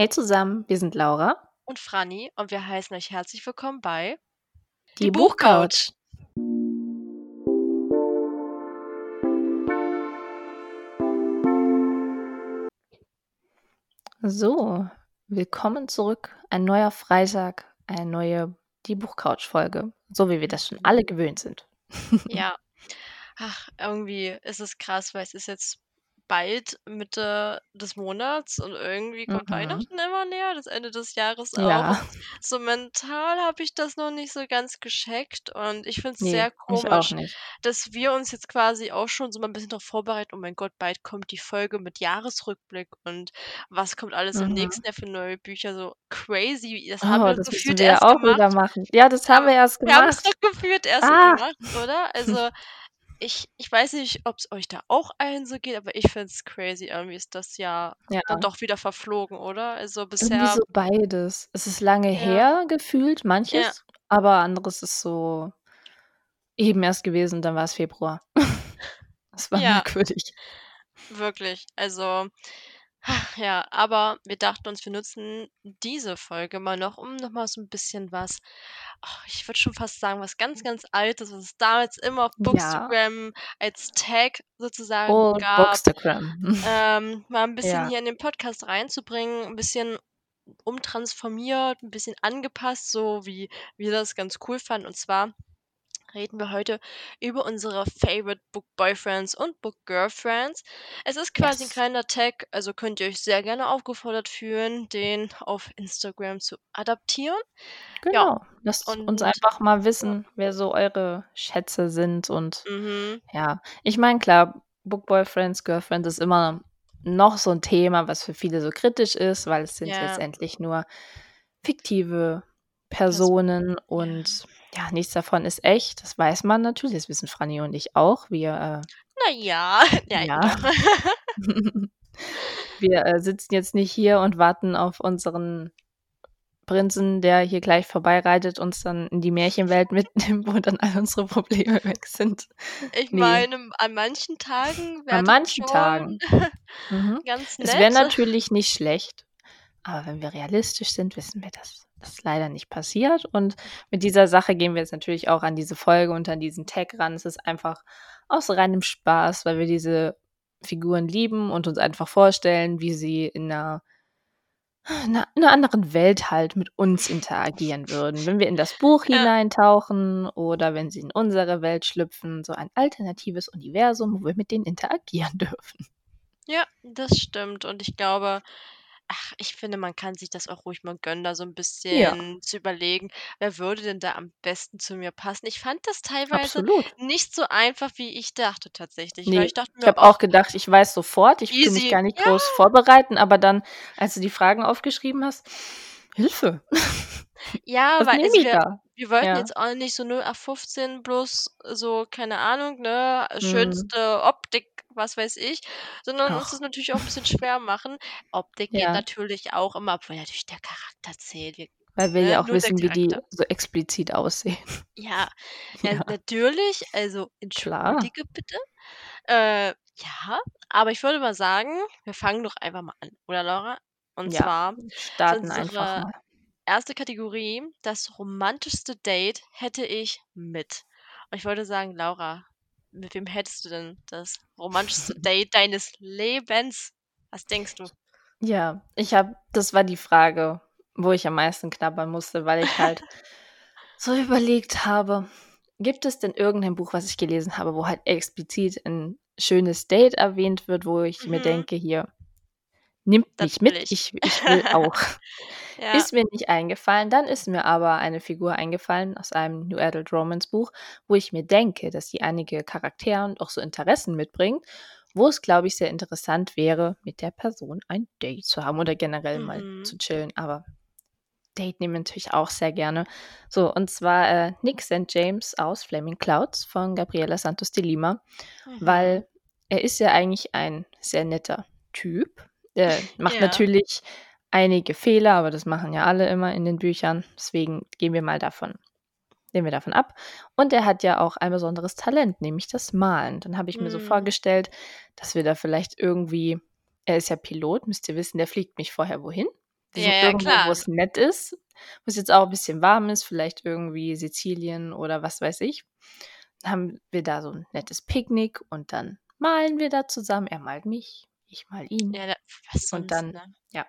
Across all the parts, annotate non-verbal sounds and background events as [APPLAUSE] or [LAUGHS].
Hey zusammen, wir sind Laura. Und Franny und wir heißen euch herzlich willkommen bei Die, Die Buchcouch. So, willkommen zurück. Ein neuer Freitag, eine neue Die Buchcouch-Folge. So wie wir das schon alle gewöhnt sind. [LAUGHS] Ja. Ach, irgendwie ist es krass, weil es ist jetzt bald Mitte des Monats und irgendwie kommt Mhm. Weihnachten immer näher, das Ende des Jahres auch. Ja. so mental habe ich das noch nicht so ganz gescheckt und ich finde es Nee, sehr komisch, dass wir uns jetzt quasi auch schon so mal ein bisschen darauf vorbereiten. Oh mein Gott, bald kommt die Folge mit Jahresrückblick und was kommt alles im Mhm. nächsten Jahr für neue Bücher. So crazy. Das haben Oh, wir das gefühlt wir erst auch wieder gemacht. machen. Ja, das haben wir erst Wir haben es gemacht. doch gefühlt erst Ah. gemacht, oder? Also [LAUGHS] ich ich weiß nicht, ob es euch da auch allen so geht, aber ich finde es crazy. Irgendwie ist das Jahr Ja. dann doch wieder verflogen, oder? Also Irgendwie bisher so beides. Es ist lange Ja. her gefühlt, Ja. manches, aber anderes ist so eben erst gewesen, dann war es Februar. [LAUGHS] Das war Ja. merkwürdig. Wirklich. Also ja, aber wir dachten uns, wir nutzen diese Folge mal noch, um noch mal so 'n bisschen was oh, ich würde schon fast sagen, was ganz, ganz Altes, was es damals immer auf Ja. Bookstagram als Tag sozusagen Und gab, Bookstagram. [LAUGHS] ähm, mal 'n bisschen Ja. hier in den Podcast reinzubringen, 'n bisschen umtransformiert, 'n bisschen angepasst, so wie wir das ganz cool fanden. Und zwar reden wir heute über unsere Favorite Book Boyfriends und Book Girlfriends. Es ist quasi Yes. kleiner Tag, also könnt ihr euch sehr gerne aufgefordert fühlen, den auf Instagram zu adaptieren. Ja, Genau. Lasst uns und einfach mal ja. wissen, wer so eure Schätze sind und Mhm. ja. Ich meine, klar, Book Boyfriends, Girlfriends ist immer noch so 'n Thema, was für viele so kritisch ist, weil es sind Ja. letztendlich nur fiktive Personen, ja. und ja, nichts davon ist echt. Das weiß man natürlich. Das wissen Franny und ich auch. Wir, äh Na ja, [LAUGHS] ja. [LAUGHS] Wir, äh, sitzen jetzt nicht hier und warten auf unseren Prinzen, der hier gleich vorbeireitet, uns dann in die Märchenwelt mitnimmt, wo dann all unsere Probleme weg sind. Ich Ne. meine, an manchen Tagen wäre An das manchen Tagen. [LAUGHS] Mhm. ganz Es wäre nett. natürlich nicht schlecht, aber wenn wir realistisch sind, wissen wir, dass das leider nicht passiert. Und mit dieser Sache gehen wir jetzt natürlich auch an diese Folge und an diesen Tag ran. Es ist einfach aus reinem Spaß, weil wir diese Figuren lieben und uns einfach vorstellen, wie sie in 'ner in 'ner in 'ner anderen Welt halt mit uns interagieren würden. Wenn wir in das Buch Ja. hineintauchen oder wenn sie in unsere Welt schlüpfen, so ein alternatives Universum, wo wir mit denen interagieren [LAUGHS] dürfen. Ja, das stimmt. Und ich glaube ach, ich finde, man kann sich das auch ruhig mal gönnen, da so 'n Ja. bisschen zu überlegen, wer würde denn da am besten zu mir passen? Ich fand das teilweise Absolut. nicht so einfach, wie ich dachte tatsächlich, weil Ne, ich dachte ich mir habe auch auch gedacht, ich weiß sofort, ich tue mich easy. gar nicht Ja. groß vorbereiten, aber dann, als du die Fragen aufgeschrieben hast, Hilfe. [LAUGHS] Ja, Was weil nehme also ich wir da? wir wollten Ja. jetzt auch nicht so 0815 bloß so, keine Ahnung, ne, Mhm. schönste Optik, was weiß ich, sondern uns Ach. das natürlich auch 'n bisschen schwer machen. Optik geht Ja. natürlich auch immer, obwohl natürlich der Charakter zählt. Wir Weil wir ne, ja auch wissen, wie die so explizit aussehen. Ja, ja, [LAUGHS] Ja. natürlich, also Klar. entschuldige bitte. Äh, ja, aber ich würde mal sagen, wir fangen doch einfach mal an, oder Laura? Und Ja, zwar starten einfach mal. erste Kategorie: „Das romantischste Date hätte ich mit.“ Und ich wollte sagen, Laura, mit wem hättest du denn das romantischste Date deines Lebens? Was denkst du? Ja, ich habe das war die Frage, wo ich am meisten knabbern musste, weil ich halt [LAUGHS] so überlegt habe, gibt es denn irgendein Buch, was ich gelesen habe, wo halt explizit 'n schönes Date erwähnt wird, wo ich mir Mhm. denke: „Hier, nimmt Das mich mit, ich. ich ich will auch.“ [LAUGHS] Ja. Ist mir nicht eingefallen. Dann ist mir aber eine Figur eingefallen aus einem New Adult Romance Buch, wo ich mir denke, dass die einige Charaktere und auch so Interessen mitbringt, wo es, glaube ich, sehr interessant wäre, mit der Person ein Date zu haben oder generell mal Mhm. zu chillen. Aber Date nehmen natürlich auch sehr gerne. So, und zwar, äh, Nick St. James aus Flaming Clouds von Gabriela Santos de Lima, Mhm. weil er ist ja eigentlich ein sehr netter Typ. Er macht Ja. natürlich einige Fehler, aber das machen ja alle immer in den Büchern. Deswegen gehen wir mal davon sehen wir davon ab. Und er hat ja auch ein besonderes Talent, nämlich das Malen. Dann habe ich mir so Mhm. vorgestellt, dass wir da vielleicht irgendwie er ist ja Pilot, müsst ihr wissen, der fliegt nicht vorher wohin. Wir Ja, ja, irgendwo, wo es nett ist, wo es jetzt auch 'n bisschen warm ist, vielleicht irgendwie Sizilien oder was weiß ich. Dann haben wir da so 'n nettes Picknick und dann malen wir da zusammen. Er malt mich, ich male ihn. Ja, was Und sonst, dann, ne? ja,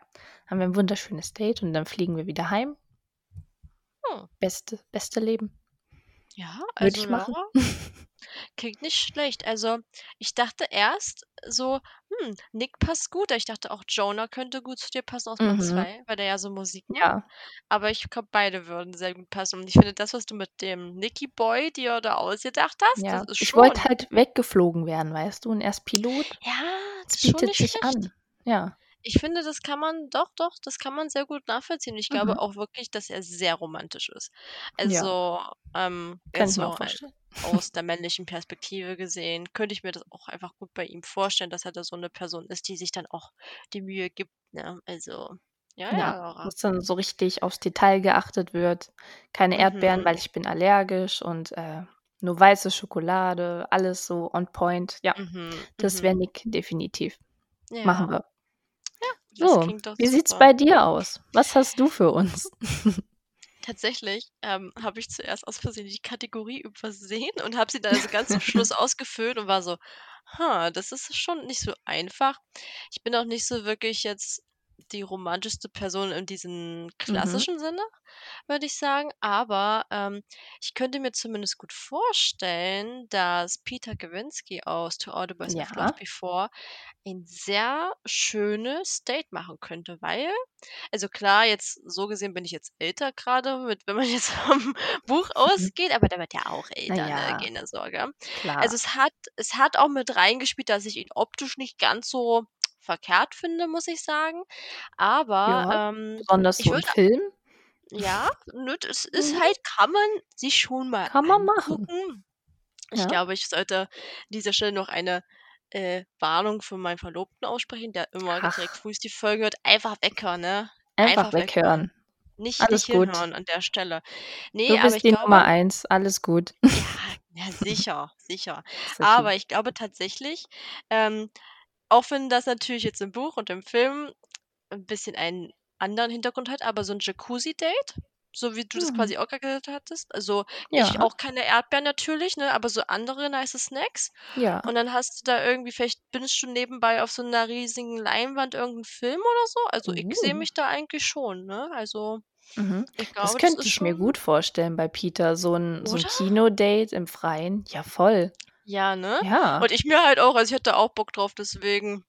haben wir 'n wunderschönes Date und dann fliegen wir wieder heim. Hm. Beste beste Leben. Ja, Würde also ich machen. ja, [LAUGHS] klingt nicht schlecht. Also, ich dachte erst so: „Hm, Nick passt gut.“ Ich dachte auch, Jonah könnte gut zu dir passen aus Band Mhm. 2, weil der ja so Musik macht. Ja. Aber ich glaube, beide würden sehr gut passen. Und ich finde, das, was du mit dem Nicky Boy dir da ausgedacht hast, das Ja, ist ich wollte schon halt weggeflogen werden, weißt du, und er ist Pilot. Ja, Es bietet nicht sich schlecht. an. Ja. Ich finde, das kann man doch, doch, das kann man sehr gut nachvollziehen. Ich glaube Mhm. auch wirklich, dass er sehr romantisch ist. Ja. Also, ähm, Kann ich mir vorstellen. aus [LAUGHS] der männlichen Perspektive gesehen, könnte ich mir das auch einfach gut bei ihm vorstellen, dass er da so 'ne Person ist, die sich dann auch die Mühe gibt, ne? Also, ja, Ja, ja. wo's dann so richtig aufs Detail geachtet wird. Keine Erdbeeren, Mhm. weil ich bin allergisch und, äh, nur weiße Schokolade, alles so on point. Ja, Mhm, das wäre mhm. Nick definitiv. Machen Ja. wir. Ja, das So, klingt doch wie sieht's super. bei dir aus? Was hast du für uns? [LAUGHS] Tatsächlich, ähm, habe ich zuerst aus Versehen die Kategorie übersehen und habe sie dann also ganz zum Schluss [LAUGHS] ausgefüllt und war so: „Ha, das ist schon nicht so einfach.“ Ich bin auch nicht so wirklich jetzt die romantischste Person in diesem Mhm. klassischen Sinne, würde ich sagen. Aber, ähm, ich könnte mir zumindest gut vorstellen, dass Peter Gawinski aus „To All the Boys I've Loved Ja. Before“ ein sehr schönes Date machen könnte, weil also klar, jetzt so gesehen bin ich jetzt älter grade mit wenn man jetzt [LAUGHS] vom Buch Mhm. ausgeht, aber der wird ja auch älter, ne, ja, keine Sorge. klar. Also, es hat es hat auch mit reingespielt, dass ich ihn optisch nicht ganz so verkehrt finde, muss ich sagen. Aber, Ja, ähm, besonders ich so Film. ja, ne, das ist Mhm. halt kann man sich schon mal Kann man machen. Ich Ja. glaube, ich sollte an dieser Stelle noch eine, äh, Warnung für meinen Verlobten aussprechen, der immer direkt Ach. frühs die Folge hört. Einfach weghören, ne? Einfach Einfach weghören. weghören. Nicht nicht Alles gut. hinhören an der Stelle. Ne, Du aber bist ich die glaube Nummer 1, alles gut. Ja, ja sicher, sicher. [LAUGHS] Aber ich glaube tatsächlich, ähm, auch wenn das natürlich jetzt im Buch und im Film 'n bisschen einen anderen Hintergrund hat, aber so 'n Jacuzzi-Date, so wie du das Mhm. quasi auch gesagt hattest, also Ja. auch keine Erdbeeren natürlich, ne, aber so andere nice Snacks. Ja. Und dann hast du da irgendwie vielleicht bingest du nebenbei auf so 'ner riesigen Leinwand irgend 'n Film oder so. Also, ich sehe Uh. mich da eigentlich schon, ne? Also, Mhm. ich Das glaube, das könnte ist ich mir gut vorstellen bei Peter, so 'n so 'n Oder? Kinodate im Freien. Ja, voll. Ja, ne? Ja. Und ich mir halt auch. Also, ich hätte auch Bock drauf, deswegen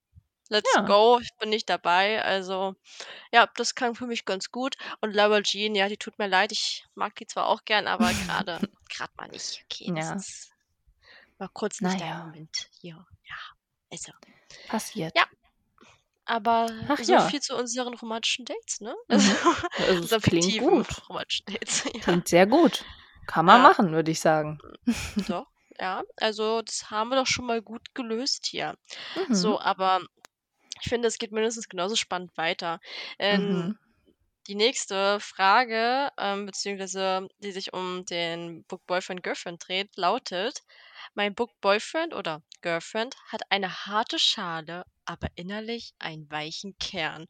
let's Ja. go, ich bin ich dabei. Also, ja, das klang für mich ganz gut. Und Lara Jean, ja, die tut mir leid, ich mag die zwar auch gern, aber grade grad [LAUGHS] mal nicht. Okay, das Ja. ist war kurz nicht dein ja. Moment hier. Ja, also ja. Passiert. Aber Ach so ja. viel zu unseren romantischen Dates, ne? Also, Mhm. Also, es [LAUGHS] unseren klingt gut. romantischen Dates, [LAUGHS] ja. Klingt sehr gut. Kann man Ja. machen, würde ich sagen. Doch, ja. Also, das haben wir doch schon mal gut gelöst hier. Mhm. So, aber ich finde, es geht mindestens genauso spannend weiter. Ähm, Mhm. die nächste Frage, ähm, beziehungsweise die sich um den Book Boyfriend Girlfriend dreht, lautet: „Mein Book Boyfriend oder Girlfriend hat eine harte Schale, aber innerlich einen weichen Kern.“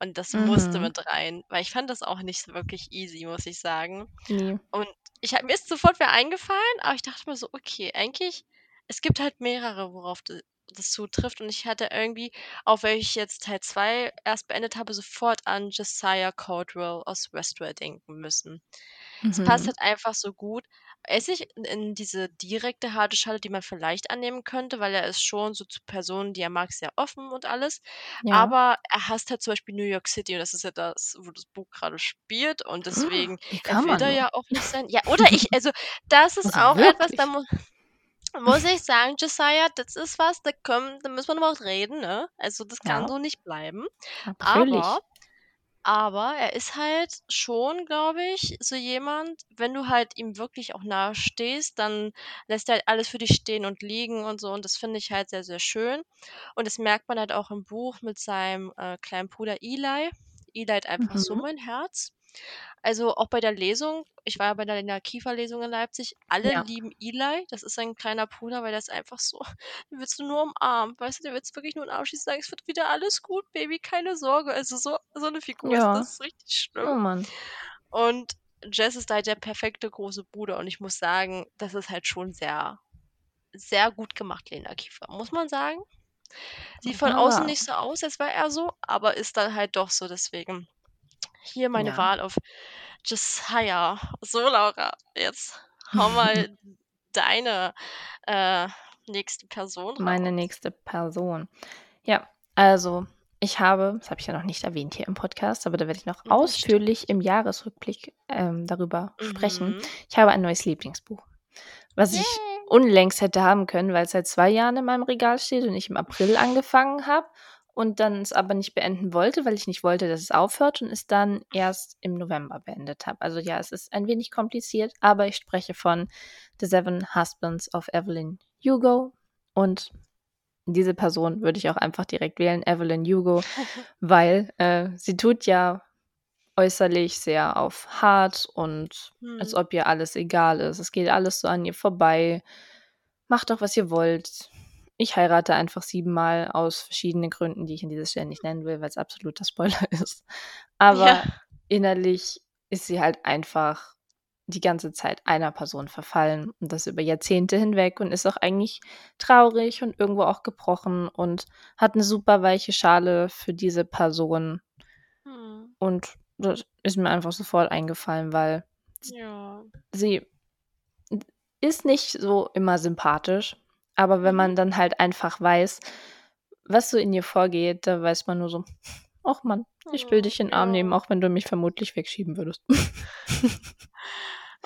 Und das musste Mhm. mit rein, weil ich fand das auch nicht so wirklich easy, muss ich sagen. Ne. Und ich habe mir ist sofort wer eingefallen, aber ich dachte mir so: „Okay, eigentlich es gibt halt mehrere, worauf d das zutrifft.“ Und ich hatte irgendwie, auch wenn ich jetzt Teil 2 erst beendet habe, sofort an Josiah Caldwell aus Westworld denken müssen. Es passt Mhm. halt einfach so gut. Ist nicht in diese direkte harte Schale, die man vielleicht annehmen könnte, weil er ist schon so zu Personen, die er mag, sehr offen und alles. Ja. Aber er hasst halt zum Beispiel New York City und das ist ja das, wo das Buch grade spielt und deswegen Wie er kann will man da ja auch nicht sein. Ja, oder ich [LAUGHS] also, das ist Also, auch etwas, da wirklich? mu muss ich sagen, Josiah, das ist was, da können da müssen wir noch mal reden, ne? Also, das kann Ja. so nicht bleiben. Natürlich. aber er ist halt schon, glaube ich, so jemand, wenn du halt ihm wirklich auch nahe stehst, dann lässt er halt alles für dich stehen und liegen und so und das finde ich halt sehr, sehr schön. Und das merkt man halt auch im Buch mit seinem, äh, kleinen Bruder Eli. Eli hat einfach so Mhm. mein Herz. Also auch bei der Lesung, ich war ja bei der Lena Kiefer-Lesung in Leipzig, alle Ja. lieben Eli. Das ist sein kleiner Bruder, weil der ist einfach so, [LAUGHS] den willst du nur umarmen. Weißt du, der willst wirklich nur den Arsch schießen, sagen, es wird wieder alles gut, Baby, keine Sorge. Also so, so eine Figur ist Ja. das richtig schlimm. Oh Mann. Und Jess ist halt der perfekte große Bruder und ich muss sagen, das ist halt schon sehr, sehr gut gemacht, Lena Kiefer, muss man sagen. Sieht von Ja. außen nicht so aus, als wäre er so, aber ist dann halt doch so, deswegen. Hier meine Ja. Wahl auf Josiah. So, Laura, jetzt hau mal [LAUGHS] deine äh, nächste Person Meine raus. nächste Person. Ja, also ich habe, das habe ich ja noch nicht erwähnt hier im Podcast, aber da werde ich noch Das ausführlich im Jahresrückblick ähm, darüber sprechen. Mhm. Ich habe ein neues Lieblingsbuch, was ich Yay. unlängst hätte haben können, weil es seit zwei Jahren in meinem Regal steht und ich im April angefangen habe und dann es aber nicht beenden wollte, weil ich nicht wollte, dass es aufhört und es dann erst im November beendet habe. Also ja, es ist ein wenig kompliziert, aber ich spreche von The Seven Husbands of Evelyn Hugo und diese Person würde ich auch einfach direkt wählen, Evelyn Hugo, [LAUGHS] weil äh, sie tut ja äußerlich sehr auf hart und als Hm. ob ihr alles egal ist. Es geht alles so an ihr vorbei. Macht doch, was ihr wollt. Ich heirate einfach siebenmal aus verschiedenen Gründen, die ich in dieser Stelle nicht nennen will, weil es absoluter [LAUGHS] Spoiler ist. Aber Ja. innerlich ist sie halt einfach die ganze Zeit einer Person verfallen und das über Jahrzehnte hinweg und ist auch eigentlich traurig und irgendwo auch gebrochen und hat eine super weiche Schale für diese Person Hm. und das ist mir einfach sofort eingefallen, weil Ja. sie ist nicht so immer sympathisch, aber wenn Mhm. man dann halt einfach weiß, was so in ihr vorgeht, da weiß man nur so, ach Mann, ich will Oh, dich in den Arm nehmen, auch wenn du mich vermutlich wegschieben würdest.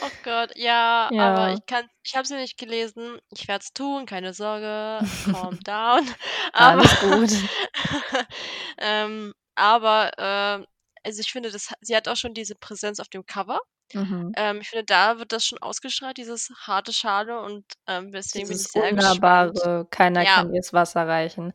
Oh Gott, ja, aber Ja. ich kann, ich habe sie nicht gelesen. Ich werde es tun, keine Sorge. Calm [LAUGHS] down. Aber, Alles gut. [LAUGHS] ähm, aber, ähm, also ich finde, das, sie hat auch schon diese Präsenz auf dem Cover. Mhm. Ähm, ich finde, da wird das schon ausgestrahlt, dieses harte Schale und ähm, deswegen bin ich Dieses sehr gespannt. Unnahbare, keiner Ja, kann das Wasser reichen.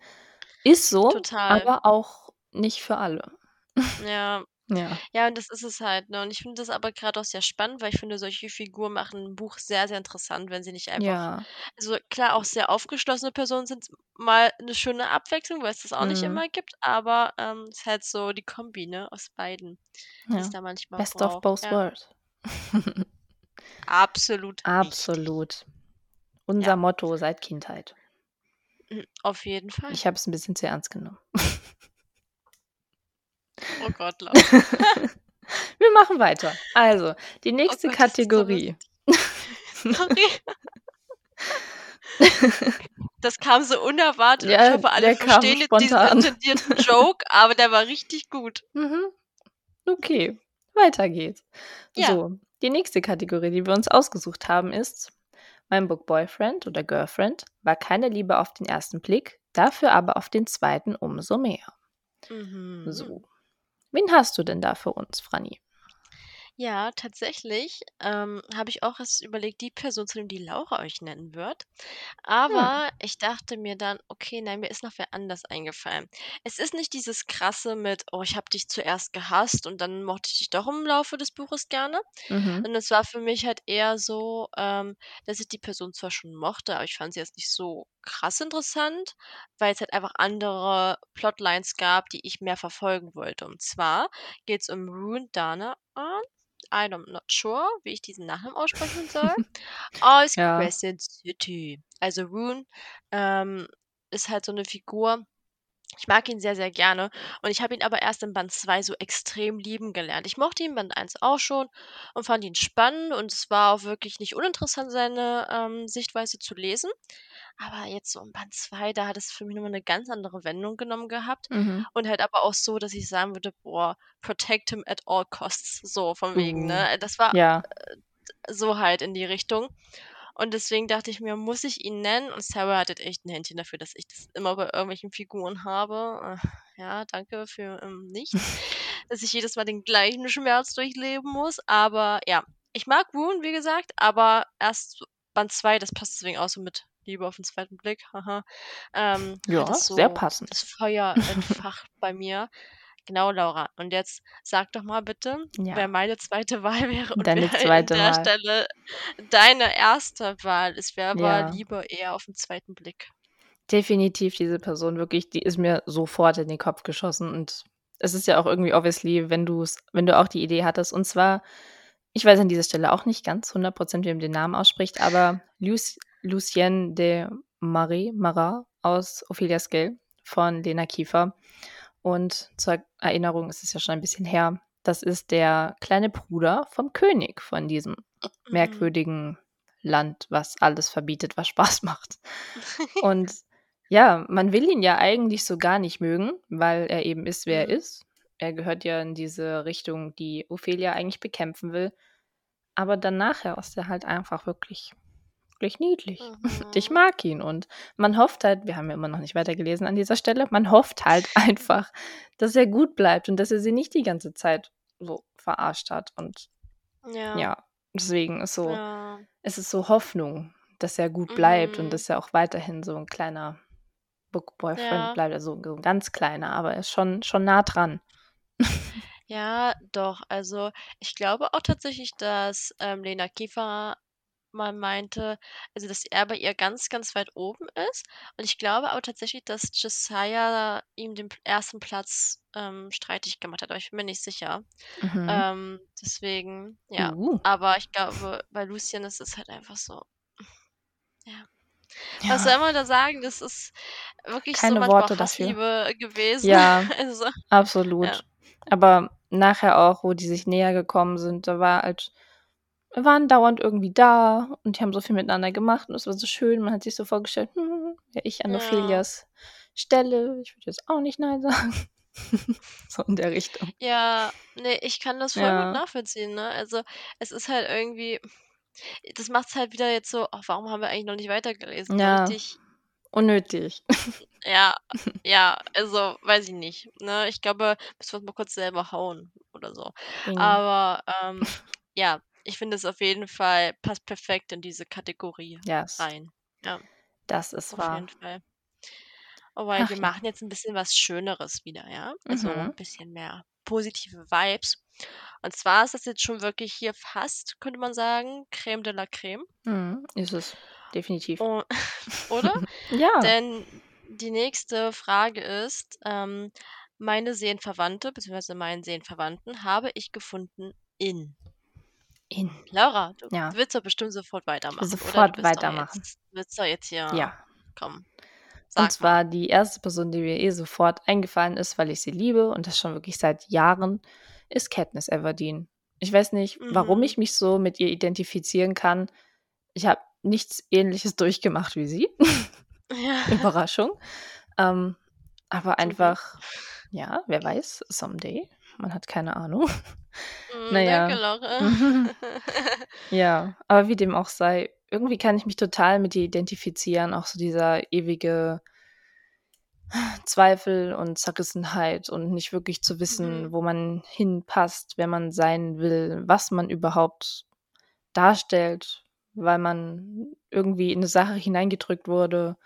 Ist so, total. aber auch nicht für alle. [LAUGHS] Ja. Ja. Ja, und das ist es halt, ne? Und ich finde das aber gerade auch sehr spannend, weil ich finde, solche Figuren machen ein Buch sehr, sehr interessant, wenn sie nicht einfach Ja. also klar, auch sehr aufgeschlossene Personen sind mal eine schöne Abwechslung, weil es das auch nicht Mhm. immer gibt, aber ähm, es ist halt so die Kombi, ne, aus beiden, Ja. da manchmal Best of braucht. both Ja, worlds. Absolut. Absolut. Unser Ja, Motto seit Kindheit. mhm, auf jeden Fall. Ich habe es ein bisschen zu ernst genommen. Oh Gott, Laura. [LAUGHS] Wir machen weiter. Also, die Oh nächste Gott, ist so Kategorie. Sorry. Das kam so unerwartet und ich Ja, hoffe, alle verstehen jetzt diesen intendierten Joke, aber der war richtig gut. Mhm. Okay, weiter geht's. Ja. So, die nächste Kategorie, die wir uns ausgesucht haben, ist Mein Book Boyfriend oder Girlfriend war keine Liebe auf den ersten Blick, dafür aber auf den zweiten umso mehr. Mhm. So. Wen hast du denn da für uns, Franny? Ja, tatsächlich ähm, habe ich auch erst überlegt, die Person zu nehmen, die Laura euch nennen wird. Hm. Aber ich dachte mir dann, okay, nein, mir ist noch wer anders eingefallen. Es ist nicht dieses krasse mit, oh, ich habe dich zuerst gehasst und dann mochte ich dich doch im Laufe des Buches gerne. Mhm. Und es war für mich halt eher so, ähm, dass ich die Person zwar schon mochte, aber ich fand sie jetzt nicht so krass interessant, weil es halt einfach andere Plotlines gab, die ich mehr verfolgen wollte. Und zwar geht es um Rune Dana. I'm not sure, wie ich diesen Nachnamen aussprechen soll. [LAUGHS] Aus Ja. Crescent City. Also Rune ähm, ist halt so eine Figur. Ich mag ihn sehr, sehr gerne. Und ich habe ihn aber erst in Band 2 so extrem lieben gelernt. Ich mochte ihn in Band 1 auch schon und fand ihn spannend. Und es war auch wirklich nicht uninteressant, seine ähm, Sichtweise zu lesen. Aber jetzt so in Band 2, da hat es für mich nochmal eine ganz andere Wendung genommen gehabt. Mhm. Und halt aber auch so, dass ich sagen würde, boah, protect him at all costs. So von wegen, Uh. ne? Das war Ja. so halt in die Richtung. Und deswegen dachte ich mir, muss ich ihn nennen? Und Sarah hat halt echt ein Händchen dafür, dass ich das immer bei irgendwelchen Figuren habe. Äh, ja, danke für ähm, nichts. [LAUGHS] dass ich jedes Mal den gleichen Schmerz durchleben muss. Aber ja, ich mag Rune, wie gesagt, aber erst Band 2, das passt deswegen auch so mit Liebe auf den zweiten Blick. Haha. Ähm, Ja, es sehr so passend. das Feuer [LAUGHS] entfacht bei mir. Genau, Laura. Und jetzt sag doch mal bitte, Ja. wer meine zweite Wahl wäre und Deine wer an zweite der Wahl. Stelle deine erste Wahl ist. Wer aber Ja. lieber eher auf 'n zweiten Blick? Definitiv diese Person, wirklich, die ist mir sofort in den Kopf geschossen und es ist ja auch irgendwie obviously, wenn du's wenn du auch die Idee hattest. Und zwar, ich weiß an dieser Stelle auch nicht ganz 100 %, wie man den Namen ausspricht, aber Luc Lucien de Marais Marat aus Ophelia's Gale von Lena Kiefer. Und zur Erinnerung, es ist ja schon ein bisschen her, das ist der kleine Bruder vom König von diesem merkwürdigen Land, was alles verbietet, was Spaß macht. [LAUGHS] Und ja, man will ihn ja eigentlich so gar nicht mögen, weil er eben ist, wer er Mhm. ist. Er gehört ja in diese Richtung, die Ophelia eigentlich bekämpfen will. Aber dann nachher ist er halt einfach wirklich wirklich niedlich. [LAUGHS] Ich Mhm. mag ihn und man hofft halt wir haben ja immer noch nicht weitergelesen an dieser Stelle, man hofft halt [LAUGHS] einfach, dass er gut bleibt und dass er sie nicht die ganze Zeit so verarscht hat. Und Ja. ja, deswegen ist so Ja. es ist so Hoffnung, dass er gut bleibt und Mhm. dass er auch weiterhin so 'n kleiner Book Boyfriend Ja. bleibt, also so 'n ganz kleiner, aber er ist schon schon nah dran. Ja, doch. Also, ich glaube auch tatsächlich, dass, ähm, Lena Kiefer mal meinte also, dass er bei ihr ganz, ganz weit oben ist. Und ich glaube auch tatsächlich, dass Josiah ihm den 1. Platz, ähm, streitig gemacht hat, aber ich bin mir nicht sicher. Mhm. Ähm, deswegen, ja. Uh. Aber ich glaube, bei Lucien ist es halt einfach so ja. Was soll Ja. man da sagen? Das ist wirklich so Keine manchmal Worte auch dafür. Hassliebe gewesen. Ja, [LAUGHS] Also, ja. absolut. Aber nachher auch, wo die sich näher gekommen sind, da war halt wir waren dauernd irgendwie da und die haben so viel miteinander gemacht und es war so schön. Man hat sich so vorgestellt: „Hm, wäre ich an Ja. Ophelias Stelle, ich würde jetzt auch nicht nein sagen.“ [LAUGHS] So in der Richtung. Ja, ne, ich kann das voll gut Ja. nachvollziehen, ne? Also, es ist halt irgendwie das macht's halt wieder jetzt so: „Ach, warum haben wir eigentlich noch nicht weitergelesen?“ So Ja, richtig unnötig. Ja, [LAUGHS] ja, also, weiß ich nicht, ne? Ich glaube, müssen wir uns mal kurz selber hauen oder so. Ding. Aber, ähm, ja, ich finde es auf jeden Fall passt perfekt in diese Kategorie Yes. rein. Ja, Das ist auf wahr. jeden Fall. Aber Ach wir machen jetzt 'n bisschen was Schöneres wieder, ja? Also, Mhm. bisschen mehr positive Vibes. Und zwar ist das jetzt schon wirklich hier fast, könnte man sagen, Crème de la Crème. Mhm, ist es. Definitiv. O [LAUGHS] oder? [LAUGHS] Ja. Denn die nächste Frage ist, ähm: „Meine Seelenverwandte beziehungsweise meinen Seelenverwandten habe ich gefunden in“ In. Laura, du Ja. willst doch bestimmt sofort weitermachen? Du sofort weitermachen. jetzt willst doch jetzt hier Ja. komm, Und sag mal. zwar die erste Person, die mir eh sofort eingefallen ist, weil ich sie liebe und das schon wirklich seit Jahren, ist Katniss Everdeen. Ich weiß nicht, warum Mhm. ich mich so mit ihr identifizieren kann. Ich habe nichts Ähnliches durchgemacht wie sie. Ja. [LAUGHS] [LAUGHS] Überraschung. Ähm, aber einfach ja, wer weiß, someday. Man hat keine Ahnung. [LAUGHS] Hm, Na danke, ja. Laura. [LAUGHS] Ja, aber wie dem auch sei, irgendwie kann ich mich total mit ihr identifizieren, auch so dieser ewige Zweifel und Zerrissenheit und nicht wirklich zu wissen, Mhm. wo man hinpasst, wer man sein will, was man überhaupt darstellt, weil man irgendwie in 'ne Sache hineingedrückt wurde,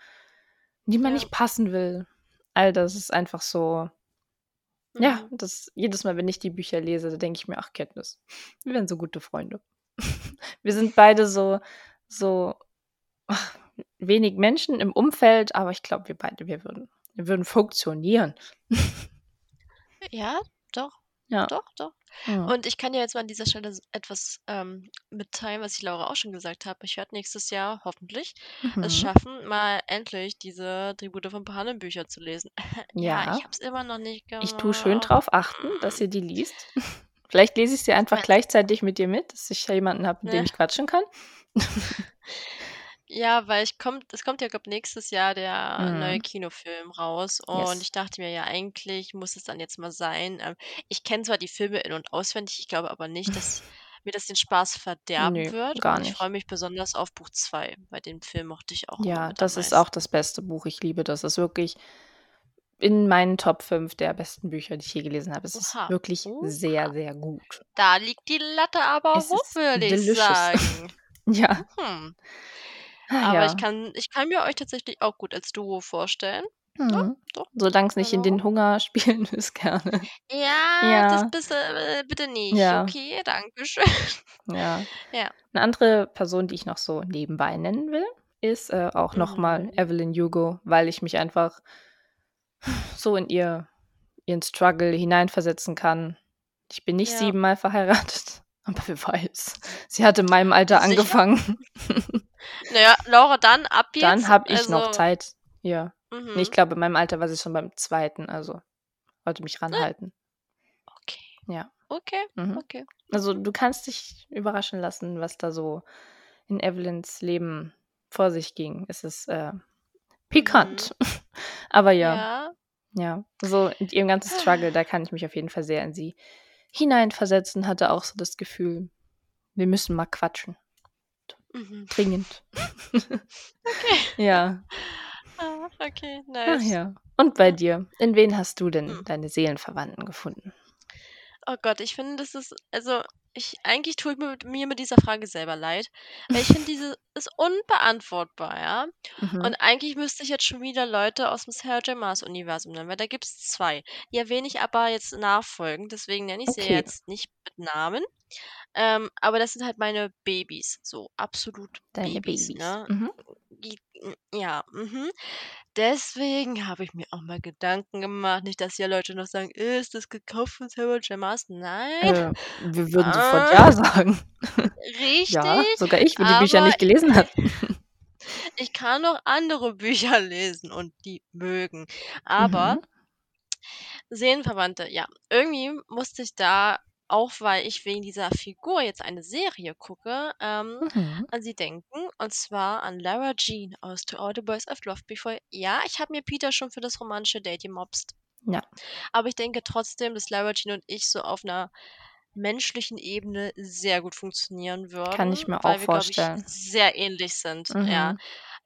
die man Ja. nicht passen will. All das ist einfach so ja, Mhm. das jedes Mal, wenn ich die Bücher lese, da denke ich mir: „Ach, Katniss, wir wären so gute Freunde.“ [LAUGHS] Wir sind beide so so ach, wenig Menschen im Umfeld, aber ich glaube, wir beide, wir würden wir würden funktionieren. [LAUGHS] Ja, doch. Ja. Doch, doch. Mhm. Und ich kann dir jetzt mal an dieser Stelle etwas, ähm, mitteilen, was ich Laura auch schon gesagt habe. Ich werde nächstes Jahr hoffentlich es Mhm. schaffen, mal endlich diese Tribute von Panem Bücher zu lesen. [LAUGHS] Ja, Ja. ich habe es immer noch nicht Ich tue schön gemacht. drauf achten, dass ihr die liest. [LAUGHS] Vielleicht lese ich sie einfach Meinst gleichzeitig mit dir mit, dass ich da jemanden habe, mit dem ich quatschen kann. [LAUGHS] Ja, weil ich kommt es kommt ja, glaube nächstes Jahr der neue Mhm. Kinofilm raus und Yes. ich dachte mir: „Ja, eigentlich muss es dann jetzt mal sein.“ Ähm, ich kenne zwar die Filme in und auswendig, ich glaube aber nicht, [LAUGHS] dass mir das den Spaß verderben Nö, wird gar und ich nicht. freue mich besonders auf Buch 2, weil den Film mochte ich auch Ja, mit am das ist auch meisten. das beste Buch. Ich liebe das. Das ist wirklich in meinen Top 5 der besten Bücher, die ich je gelesen habe. Es ist Oha, wirklich sehr, oha. sehr gut. Da liegt die Latte aber Es hoch, ist würde ich delicious. sagen. [LAUGHS] Ja. Mhm. Ah Aber ich ja. kann ich kann mir euch tatsächlich auch gut als Duo vorstellen. Ja, Mhm. doch. Solang's nicht in Also den Hunger [LAUGHS] spielen ist, gerne. Ja, das Ja. bisse äh, bitte nicht. Ja. Okay, danke schön. Ja. [LAUGHS] Ja. 'Ne andere Person, die ich noch so nebenbei nennen will, ist, äh, auch Mhm. Evelyn Hugo, weil ich mich einfach [SIGHS] so in ihr ihren Struggle hineinversetzen kann. Ich bin nicht siebenmal verheiratet, aber wer weiß. Sie hat in meinem Alter Sicher? angefangen. [LAUGHS] Na ja, Laura, dann ab jetzt. Dann habe ich noch Also Zeit. Ja. Ne, ich Mhm. glaube, in meinem Alter war sie schon beim 2., also sollte mich Ah. ranhalten. Okay. Ja. Okay, Mhm. okay. Also, du kannst dich überraschen lassen, was da so in Evelyns Leben vor sich ging. Es ist, äh, pikant. [LAUGHS] Aber ja. Mhm. Ja. Ja. So ihrem ganzen Struggle, da kann ich mich auf jeden Fall sehr in sie hineinversetzen, hatte auch so das Gefühl, wir müssen mal quatschen. Mhm. Dringend. Okay. [LAUGHS] Ja. Ah, okay, Ach nice. ja. Und bei dir? In wen hast du denn Mhm. deine Seelenverwandten gefunden? Oh Gott, ich finde, das ist also, ich eigentlich tue ich mir mit mir mit dieser Frage selber leid, weil ich finde, diese ist unbeantwortbar, ja? Mhm. Und eigentlich müsste ich jetzt schon wieder Leute aus'm Sarah J. Maas Universum nennen, weil da gibt's 2. Die erwähne ich aber jetzt nachfolgend, deswegen nenne ich sie Okay. jetzt nicht mit Namen. Ähm, aber das sind halt meine Babys, so absolut Deine Babys, Babys. ne? Mhm. Ja, mhm. Deswegen habe ich mir auch mal Gedanken gemacht, nicht, dass hier Leute noch sagen: „Äh, ist das gekauft von Sarah J. Maas?“ Nein. Äh, wir würden sofort Äh, ja sagen. [LAUGHS] richtig, Ja, sogar ich, wo die Bücher nicht gelesen hat. [LAUGHS] ich kann auch andere Bücher lesen und die mögen. Aber Mhm. Seelenverwandte, ja. Irgendwie musste ich da, auch weil ich wegen dieser Figur jetzt eine Serie gucke, ähm, Mhm. an sie denken, und zwar an Lara Jean aus „To All the Boys I've Loved Before“. Ja, ich habe mir Peter schon für das romantische Date gemopst. Ja. Aber ich denke trotzdem, dass Lara Jean und ich so auf 'ner menschlichen Ebene sehr gut funktionieren Kann ich würden, mir auch weil wir, glaube ich, vorstellen. sehr ähnlich sind, ja.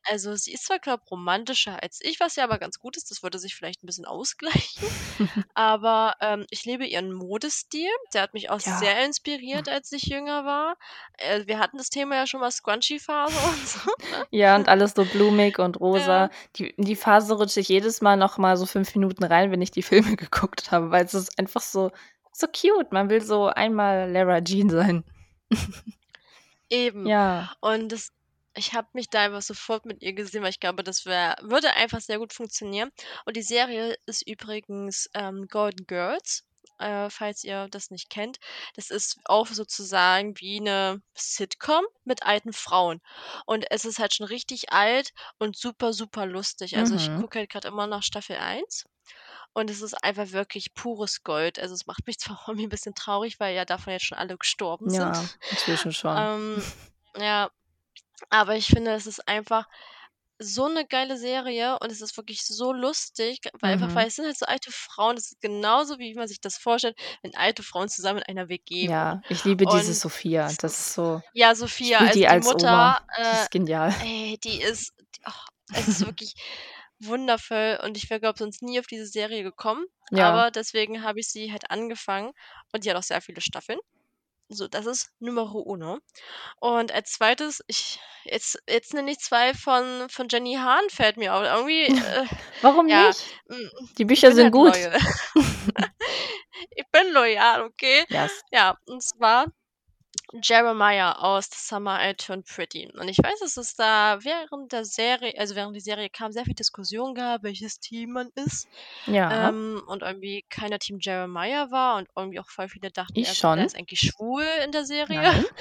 Also, sie ist zwar, glaube romantischer als ich, was ja aber ganz gut ist, das würde sich vielleicht 'n bisschen ausgleichen. [LAUGHS] Aber, ähm, ich liebe ihren Modestil. Der hat mich auch Ja. sehr inspiriert, als ich jünger war. Äh, wir hatten das Thema ja schon mal Scrunchie-Phase [LAUGHS] und so, ne? Ja, und alles so blumig und rosa. Ja. Die in die Phase rutsche ich jedes Mal noch mal so 5 Minuten rein, wenn ich die Filme [LAUGHS] geguckt habe, weil es ist einfach so so cute. Man will so einmal Lara Jean sein. Eben. Ja. Und das ich habe mich da einfach sofort mit ihr gesehen, weil ich glaube, das wäre würde einfach sehr gut funktionieren. Und die Serie ist übrigens, ähm, Golden Girls, äh, falls ihr das nicht kennt. Das ist auch sozusagen wie 'ne Sitcom mit alten Frauen. Und es ist halt schon richtig alt und super, super lustig. Also, ich Mhm. gucke halt grad immer noch Staffel 1 und es ist einfach wirklich pures Gold. Also, es macht mich [LAUGHS] zwar auch irgendwie 'n bisschen traurig, weil ja davon jetzt schon alle gestorben sind. Ja, inzwischen schon. Ähm, [LAUGHS] ja, aber ich finde, es ist einfach so 'ne geile Serie und es ist wirklich so lustig, weil einfach weil Mhm. es sind halt so alte Frauen. Das ist genauso, wie man sich das vorstellt, wenn alte Frauen zusammen in einer WG. Ja, ich liebe diese Und Sophia. es Das ist so ja, ich Sophia, also die als Oma. Mutter, Die äh, ist genial. ey, die ist ach, es ist wirklich wundervoll und ich wäre, glaube sonst nie auf diese Serie gekommen, Ja. aber deswegen habe ich sie halt angefangen und die hat auch sehr viele Staffeln. So, das ist Numero uno. Und als 2. ich jetzt jetzt nenne ich 2 von von Jenny Han, fällt mir au irgendwie, [LAUGHS] äh, Warum ja, nicht? hm, Die Bücher sind halt gut. [LAUGHS] Ich bin loyal, okay? Yes. Ja, und zwar Jeremiah aus „The Summer I Turned Pretty“. Und ich weiß, dass es da während der Serie also, während die Serie kam, sehr viel Diskussion gab, welches Team man ist. Ja. Ähm, und irgendwie keiner Team Jeremiah war und irgendwie auch voll viele dachten, er Ich der schon. ist eigentlich schwul in der Serie. Nein. [LAUGHS]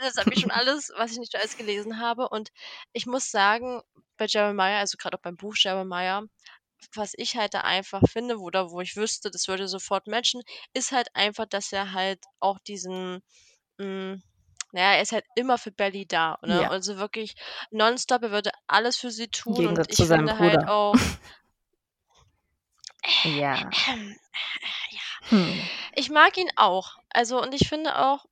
Das habe ich schon alles, was ich nicht alles gelesen habe. Und ich muss sagen, bei Jeremiah, also, grad auch beim Buch Jeremiah, was ich halt da einfach finde, oder wo ich wüsste, das würde sofort matchen, ist halt einfach, dass er halt auch diesen hm, na ja, er ist halt immer für Belly da, ne? Ja. Also, wirklich nonstop. Er würde alles für sie tun und Gegensatz ich zu seinem finde halt Bruder. auch Ja. ähm, äh, [CLEARS THROAT] ja. Hm. Ich mag ihn auch. Also, und ich finde auch,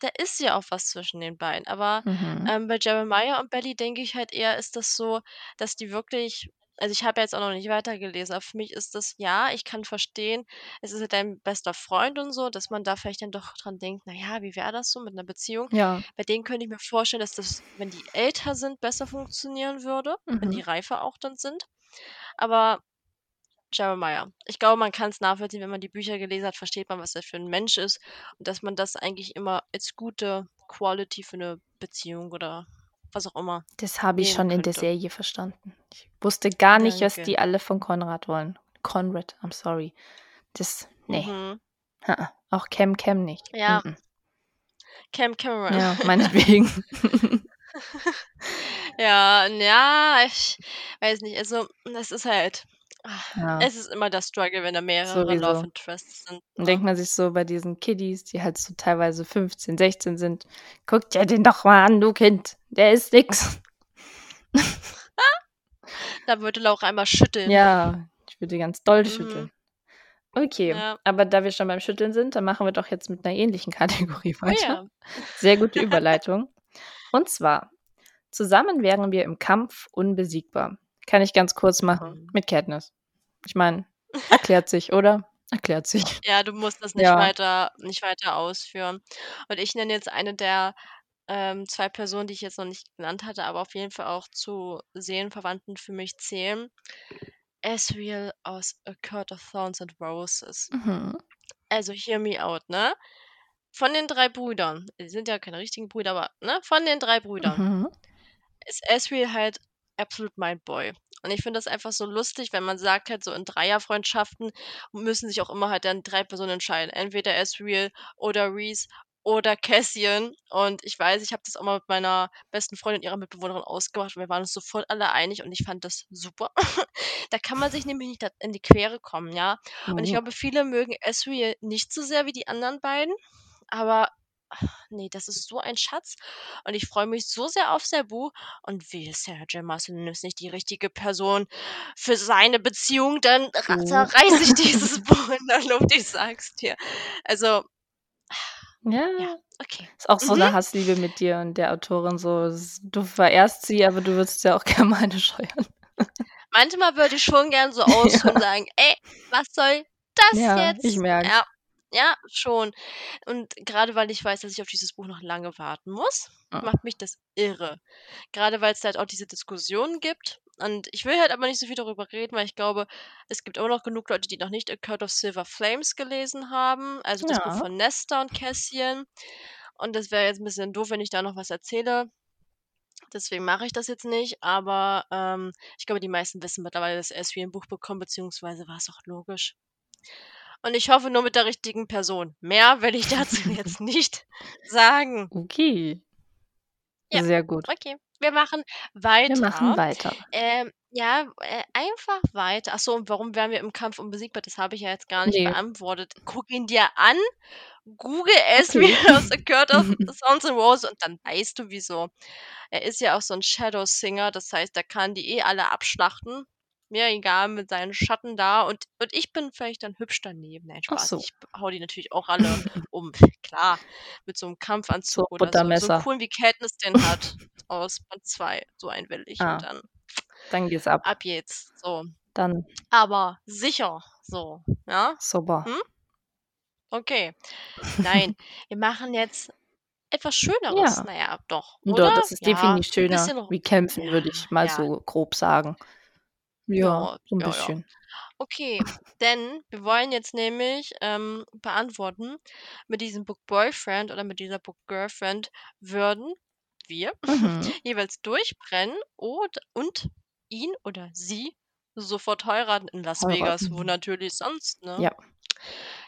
da ist ja auch was zwischen den beiden. Aber, Mhm. ähm, bei Jeremiah und Belly denke ich halt eher, ist das so, dass die wirklich also, ich habe ja jetzt auch noch nicht weitergelesen, aber für mich ist das ja, ich kann verstehen, es ist halt dein bester Freund und so, dass man da vielleicht dann doch dran denkt: „Na ja, wie wäre das so mit 'ner Beziehung?“ Ja. Bei denen könnte ich mir vorstellen, dass das, wenn die älter sind, besser funktionieren würde, wenn die Mhm. reifer auch dann sind. Aber Jeremiah. Ich glaube, man kann's nachvollziehen, wenn man die Bücher gelesen hat, versteht man, was er für 'n Mensch ist und dass man das eigentlich immer als gute Quality für 'ne Beziehung oder was auch immer Das habe ich schon in der könnte. Serie verstanden. Ich wusste gar nicht, was Danke. die alle von Konrad wollen. Conrad, I'm sorry. Das ne. Mhm. Ha-ha. Auch Cam Cam nicht. Ja. Mm-mm. Cam Cameron. Ja, [LAUGHS] meinetwegen. [LAUGHS] Ja, ja, ich weiß nicht. Also, das ist halt Ja. es ist immer der Struggle, wenn da mehrere Love Sowieso. Interests sind, Dann ne? denkt man sich so bei diesen Kiddies, die halt so teilweise 15, 16 sind: „Guck dir den doch mal an, du Kind. Der ist nix.“ [LAUGHS] Da würde Laura einmal schütteln. Ja, ich würde ganz doll Mhm. schütteln. Okay, Ja. aber da wir schon beim Schütteln sind, dann machen wir doch jetzt mit 'ner ähnlichen Kategorie Oh weiter. ja. Sehr gute [LAUGHS] Überleitung. Und zwar: „Zusammen wären wir im Kampf unbesiegbar.“ Kann ich ganz kurz machen. Mhm. Mit Katniss. Ich meine, erklärt sich, oder? Erklärt sich. [LAUGHS] Ja, du musst das nicht Ja. weiter nicht weiter ausführen. Und ich nenne jetzt eine der, ähm, 2 Personen, die ich jetzt noch nicht genannt hatte, aber auf jeden Fall auch zu Seelenverwandten für mich zählen. Asriel aus A Court of Thorns and Roses. Mhm. Also, hear me out, ne? Von den 3 Brüdern die sind ja keine richtigen Brüder, aber, ne, von den 3 Brüdern Mhm. ist Asriel halt absolut mein Boy. Und ich finde das einfach so lustig, wenn man sagt halt so in Dreierfreundschaften müssen sich auch immer halt dann 3 Personen entscheiden. Entweder Asriel oder Reese oder Cassian. Und ich weiß, ich habe das auch mal mit meiner besten Freundin, ihrer Mitbewohnerin ausgemacht und wir waren uns sofort alle einig und ich fand das super. [LAUGHS] Da kann man sich nämlich nicht in die Quere kommen, ja? Und ich Oh. glaube, viele mögen Asriel nicht so sehr wie die anderen beiden, aber ne, das ist so ein Schatz und ich freue mich so sehr auf Cebu und wehe, Sarah J. Maas ist nicht die richtige Person für seine Beziehung, dann Oh. zerreiße ich [LAUGHS] dieses Buch in der Luft, ich sag's dir. Also Ja. ja, okay. Ist auch so Mhm. Hassliebe mit dir und der Autorin so. Du verehrst sie, aber du würdest ja auch [LAUGHS] gerne mal eine scheuern. Manchmal würde ich schon gern so [LAUGHS] und Ja. sagen: „Ey, was soll das Ja, ich jetzt?“ merke es. Ja, ja, schon. Und grade weil ich weiß, dass ich auf dieses Buch noch lange warten muss, Ah. macht mich das irre. Grade weil's halt auch diese Diskussionen gibt und ich will halt aber nicht so viel darüber reden, weil ich glaube, es gibt immer noch genug Leute, die noch nicht A Court of Silver Flames gelesen haben, also das Buch Ja. von Nesta und Cassian. Und das wäre jetzt 'n bisschen doof, wenn ich da noch was erzähle. Deswegen mache ich das jetzt nicht, aber, ähm, ich glaube, die meisten wissen mittlerweile, dass Asriel 'n Buch bekommt, beziehungsweise war's auch logisch. Und ich hoffe nur mit der richtigen Person. Mehr will ich dazu [LAUGHS] jetzt nicht sagen. Okay. Ja, Sehr gut. okay. Wir machen Wir machen weiter. weiter. Ähm, ja, äh, einfach weiter. Ach so, und warum wären wir im Kampf unbesiegbar? Das habe ich ja jetzt gar nicht Ne. beantwortet. Guck ihn dir an, google Okay. Asriel aus [LAUGHS] A Court of Thorns and Roses und dann weißt du wieso. Er ist ja auch so 'n Shadow Singer, das heißt, er kann die eh alle abschlachten. Mir egal, mit seinen Schatten da und und ich bin vielleicht dann hübsch daneben. Nein, Spaß. so. Ich haue die natürlich auch alle [LAUGHS] um. Klar, mit so 'nem So Kampfanzug oder so. So coolen, wie Katniss den hat [LAUGHS] aus Band 2. So einen will ich Ah. und dann Dann geht's ab. ab geht's, so. Dann Aber sicher, so, ja? Super. Hm? Okay. Nein, wir machen jetzt etwas Schöneres. Ja. Na ja, doch, oder? das ist Ja, definitiv schöner wie kämpfen, würde ja, ich mal ja. so grob sagen. Ja, Ja, so 'n ja, ja. bisschen. Okay, denn wir wollen jetzt nämlich, ähm, beantworten, mit diesem Book Boyfriend oder mit dieser Book Girlfriend würden wir Mhm. [LAUGHS] jeweils durchbrennen od und ihn oder sie sofort heiraten in Las Vegas. Wo Heiraten. natürlich sonst, ne? Ja.